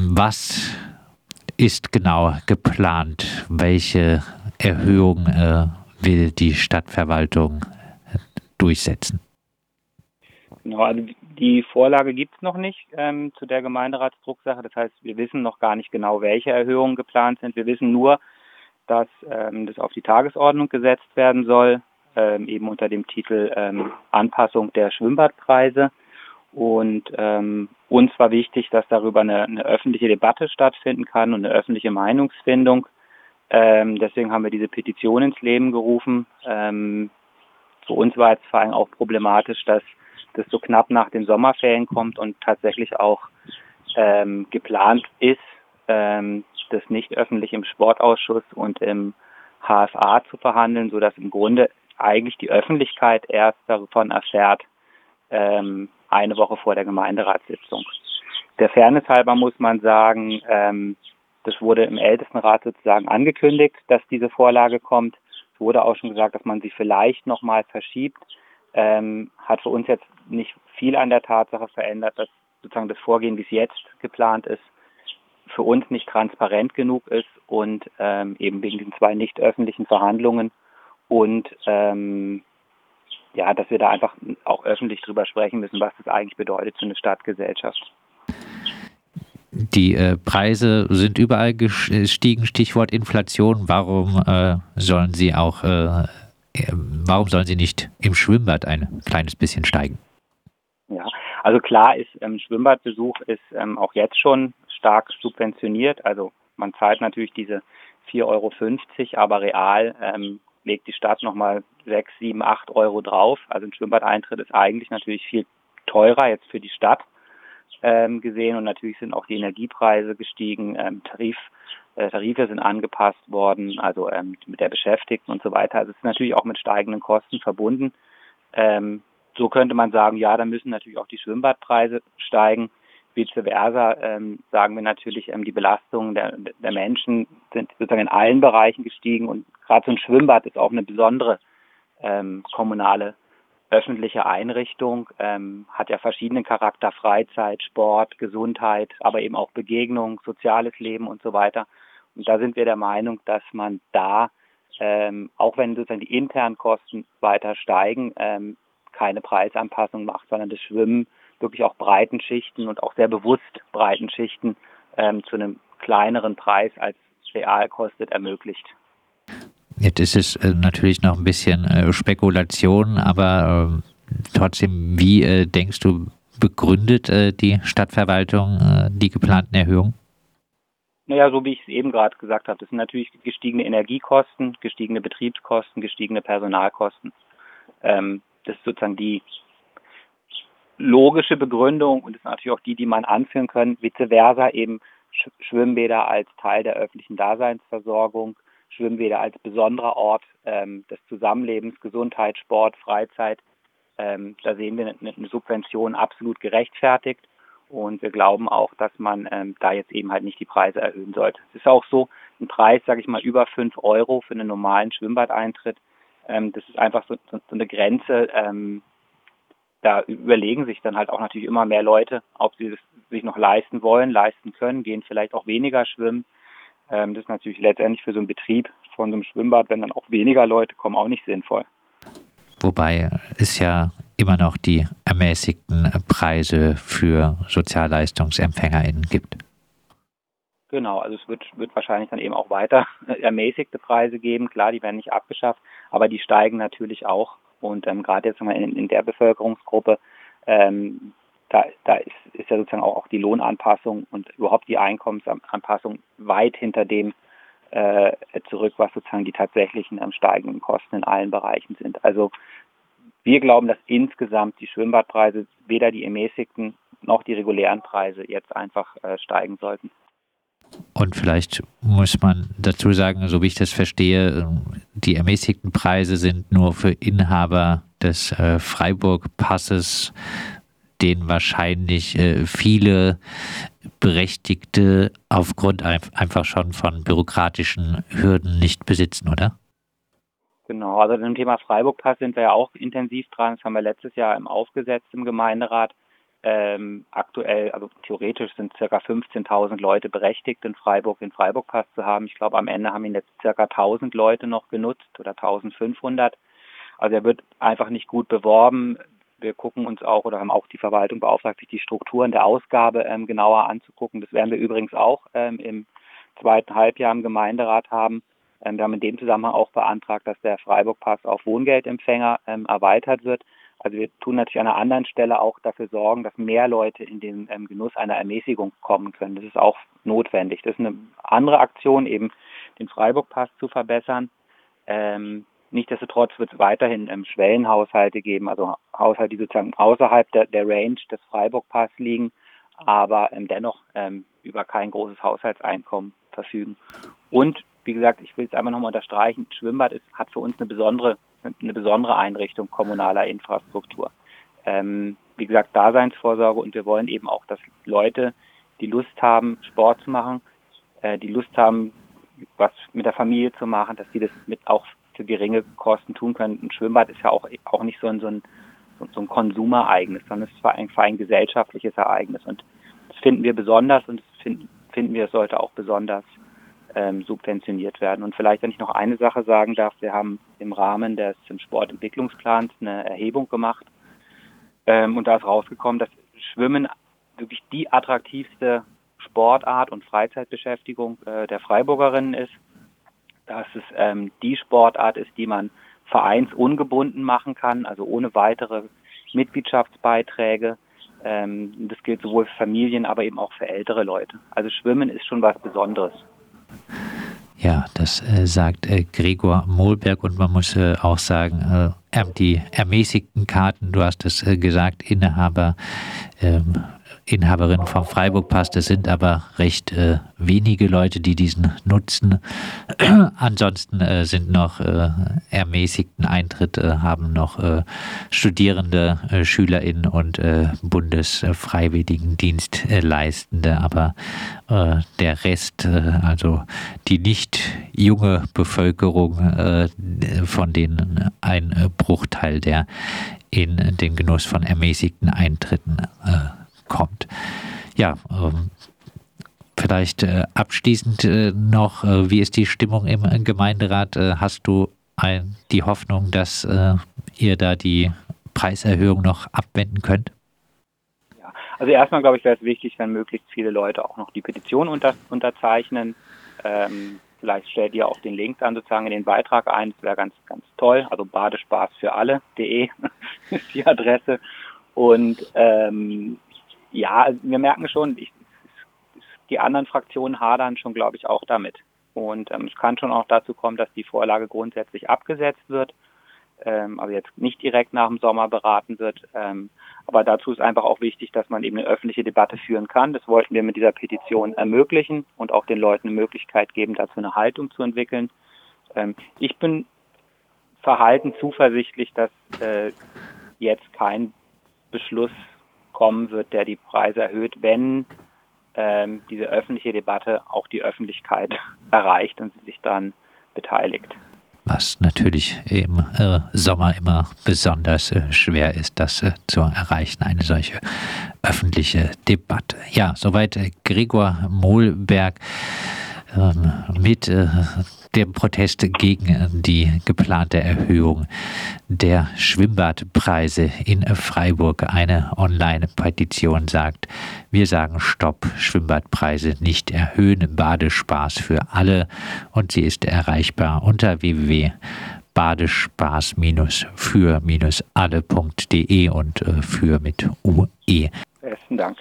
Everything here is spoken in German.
Was ist genau geplant? Welche Erhöhung äh, will die Stadtverwaltung durchsetzen? Genau, also die Vorlage gibt es noch nicht ähm, zu der Gemeinderatsdrucksache. Das heißt, wir wissen noch gar nicht genau, welche Erhöhungen geplant sind. Wir wissen nur, dass ähm, das auf die Tagesordnung gesetzt werden soll, ähm, eben unter dem Titel ähm, Anpassung der Schwimmbadpreise. Und ähm, uns war wichtig, dass darüber eine, eine, öffentliche Debatte stattfinden kann und eine öffentliche Meinungsfindung. Ähm, deswegen haben wir diese Petition ins Leben gerufen. Ähm, für uns war jetzt vor allem auch problematisch, dass das so knapp nach den Sommerferien kommt und tatsächlich auch ähm, geplant ist, ähm, das nicht öffentlich im Sportausschuss und im HFA zu verhandeln, sodass im Grunde eigentlich die Öffentlichkeit erst davon erfährt, ähm, eine Woche vor der Gemeinderatssitzung. Der Fairness halber muss man sagen, ähm, das wurde im Ältestenrat sozusagen angekündigt, dass diese Vorlage kommt. Es wurde auch schon gesagt, dass man sie vielleicht nochmal verschiebt. Ähm, hat für uns jetzt nicht viel an der Tatsache verändert, dass sozusagen das Vorgehen, wie es jetzt geplant ist, für uns nicht transparent genug ist und ähm, eben wegen diesen zwei nicht öffentlichen Verhandlungen und ähm, ja, dass wir da einfach auch öffentlich drüber sprechen müssen, was das eigentlich bedeutet für eine Stadtgesellschaft. Die äh, Preise sind überall gestiegen, Stichwort Inflation. Warum äh, sollen sie auch, äh, warum sollen sie nicht im Schwimmbad ein kleines bisschen steigen? Ja, also klar ist, ähm, Schwimmbadbesuch ist ähm, auch jetzt schon stark subventioniert. Also man zahlt natürlich diese 4,50 Euro, aber real ähm, legt die Stadt nochmal 6, 7, 8 Euro drauf. Also ein Schwimmbadeintritt ist eigentlich natürlich viel teurer jetzt für die Stadt ähm, gesehen und natürlich sind auch die Energiepreise gestiegen, ähm, Tarif, äh, Tarife sind angepasst worden, also ähm, mit der Beschäftigten und so weiter. Also es ist natürlich auch mit steigenden Kosten verbunden. Ähm, so könnte man sagen, ja, da müssen natürlich auch die Schwimmbadpreise steigen. Vice versa ähm, sagen wir natürlich, ähm, die Belastungen der, der Menschen sind sozusagen in allen Bereichen gestiegen und gerade so ein Schwimmbad ist auch eine besondere ähm, kommunale öffentliche Einrichtung, ähm, hat ja verschiedenen Charakter, Freizeit, Sport, Gesundheit, aber eben auch Begegnung, soziales Leben und so weiter. Und da sind wir der Meinung, dass man da, ähm, auch wenn sozusagen die internen Kosten weiter steigen, ähm, keine Preisanpassung macht, sondern das Schwimmen wirklich auch breiten Schichten und auch sehr bewusst breiten Schichten ähm, zu einem kleineren Preis als real kostet ermöglicht. Jetzt ist es äh, natürlich noch ein bisschen äh, Spekulation, aber äh, trotzdem, wie äh, denkst du, begründet äh, die Stadtverwaltung äh, die geplanten Erhöhungen? Naja, so wie ich es eben gerade gesagt habe, das sind natürlich gestiegene Energiekosten, gestiegene Betriebskosten, gestiegene Personalkosten. Ähm, das ist sozusagen die logische Begründung und ist natürlich auch die, die man anführen kann, vice versa eben Schwimmbäder als Teil der öffentlichen Daseinsversorgung, Schwimmbäder als besonderer Ort ähm, des Zusammenlebens, Gesundheit, Sport, Freizeit. Ähm, da sehen wir eine, eine, Subvention absolut gerechtfertigt und wir glauben auch, dass man ähm, da jetzt eben halt nicht die Preise erhöhen sollte. Es ist auch so, ein Preis, sage ich mal, über fünf Euro für einen normalen Schwimmbadeintritt, ähm, das ist einfach so, so, so eine Grenze, ähm, da überlegen sich dann halt auch natürlich immer mehr Leute, ob sie es sich noch leisten wollen, leisten können, gehen vielleicht auch weniger schwimmen. Ähm, das ist natürlich letztendlich für so einen Betrieb von so einem Schwimmbad, wenn dann auch weniger Leute kommen, auch nicht sinnvoll. Wobei es ja immer noch die ermäßigten Preise für SozialleistungsempfängerInnen gibt. Genau, also es wird, wird wahrscheinlich dann eben auch weiter ermäßigte Preise geben. Klar, die werden nicht abgeschafft, aber die steigen natürlich auch und ähm, gerade jetzt in, in der Bevölkerungsgruppe, ähm, da, da ist, ist ja sozusagen auch, auch die Lohnanpassung und überhaupt die Einkommensanpassung weit hinter dem äh, zurück, was sozusagen die tatsächlichen ähm, steigenden Kosten in allen Bereichen sind. Also wir glauben, dass insgesamt die Schwimmbadpreise weder die ermäßigten noch die regulären Preise jetzt einfach äh, steigen sollten. Und vielleicht muss man dazu sagen, so wie ich das verstehe, die ermäßigten Preise sind nur für Inhaber des äh, Freiburg-Passes, den wahrscheinlich äh, viele Berechtigte aufgrund einfach schon von bürokratischen Hürden nicht besitzen, oder? Genau, also dem Thema Freiburg-Pass sind wir ja auch intensiv dran. Das haben wir letztes Jahr im aufgesetzt im Gemeinderat. Ähm, aktuell, also theoretisch sind circa 15.000 Leute berechtigt, in Freiburg den Freiburg-Pass zu haben. Ich glaube, am Ende haben ihn jetzt circa 1.000 Leute noch genutzt oder 1.500. Also er wird einfach nicht gut beworben. Wir gucken uns auch oder haben auch die Verwaltung beauftragt, sich die Strukturen der Ausgabe ähm, genauer anzugucken. Das werden wir übrigens auch ähm, im zweiten Halbjahr im Gemeinderat haben. Ähm, wir haben in dem Zusammenhang auch beantragt, dass der Freiburg-Pass auf Wohngeldempfänger ähm, erweitert wird. Also wir tun natürlich an einer anderen Stelle auch dafür sorgen, dass mehr Leute in den ähm, Genuss einer Ermäßigung kommen können. Das ist auch notwendig. Das ist eine andere Aktion, eben den Freiburg-Pass zu verbessern. Ähm, Nichtsdestotrotz wird es weiterhin ähm, Schwellenhaushalte geben, also Haushalte, die sozusagen außerhalb der, der Range des Freiburg-Pass liegen, aber ähm, dennoch ähm, über kein großes Haushaltseinkommen verfügen. Und wie gesagt, ich will es einfach nochmal unterstreichen, Schwimmbad ist, hat für uns eine besondere, eine besondere Einrichtung kommunaler Infrastruktur. Ähm, wie gesagt, Daseinsvorsorge und wir wollen eben auch, dass Leute, die Lust haben, Sport zu machen, äh, die Lust haben, was mit der Familie zu machen, dass die das mit auch für geringe Kosten tun können. Ein Schwimmbad ist ja auch, auch nicht so ein, so ein, so ein Konsumereignis, sondern es ist ein, ein gesellschaftliches Ereignis. Und das finden wir besonders und das finden, finden wir, sollte auch besonders ähm, subventioniert werden. Und vielleicht, wenn ich noch eine Sache sagen darf, wir haben im Rahmen des Sportentwicklungsplans eine Erhebung gemacht ähm, und da ist rausgekommen, dass Schwimmen wirklich die attraktivste Sportart und Freizeitbeschäftigung äh, der Freiburgerinnen ist dass es ähm, die Sportart ist, die man vereinsungebunden machen kann, also ohne weitere Mitgliedschaftsbeiträge. Ähm, das gilt sowohl für Familien, aber eben auch für ältere Leute. Also Schwimmen ist schon was Besonderes. Ja, das äh, sagt äh, Gregor Mohlberg und man muss äh, auch sagen, äh, die ermäßigten Karten, du hast es äh, gesagt, Inhaber ähm, Inhaberin vom Freiburg-Pass. Das sind aber recht äh, wenige Leute, die diesen nutzen. Ansonsten äh, sind noch äh, ermäßigten Eintritt, äh, haben noch äh, Studierende, äh, SchülerInnen und Bundesfreiwilligendienstleistende. Aber der Rest, also die nicht junge Bevölkerung, von denen ein Bruchteil, der in den Genuss von ermäßigten Eintritten kommt. Ja, ähm, vielleicht äh, abschließend äh, noch, äh, wie ist die Stimmung im Gemeinderat? Äh, hast du ein, die Hoffnung, dass ihr da die Preiserhöhung noch abwenden könnt? Ja, also erstmal glaube ich, wäre es wichtig, wenn möglichst viele Leute auch noch die Petition unter, unterzeichnen. Ähm, vielleicht stellt ihr auch den Link dann sozusagen in den Beitrag ein. Das wäre ganz, ganz toll. Also badespaß für alle.de ist die Adresse. Und ähm, ja, also wir merken schon, ich, die anderen Fraktionen hadern schon, glaube ich, auch damit. Und ähm, es kann schon auch dazu kommen, dass die Vorlage grundsätzlich abgesetzt wird, ähm, aber jetzt nicht direkt nach dem Sommer beraten wird. Ähm, aber dazu ist einfach auch wichtig, dass man eben eine öffentliche Debatte führen kann. Das wollten wir mit dieser Petition ermöglichen und auch den Leuten eine Möglichkeit geben, dazu eine Haltung zu entwickeln. Ähm, ich bin verhalten zuversichtlich, dass äh, jetzt kein Beschluss kommen wird, der die Preise erhöht, wenn ähm, diese öffentliche Debatte auch die Öffentlichkeit erreicht und sie sich daran beteiligt. Was natürlich im äh, Sommer immer besonders äh, schwer ist, das äh, zu erreichen, eine solche öffentliche Debatte. Ja, soweit äh, Gregor Mohlberg mit äh, dem Protest gegen die geplante Erhöhung der Schwimmbadpreise in Freiburg. Eine Online-Petition sagt, wir sagen Stopp, Schwimmbadpreise nicht erhöhen, Badespaß für alle und sie ist erreichbar unter www.badespaß-für-alle.de und äh, für mit UE. Besten Dank.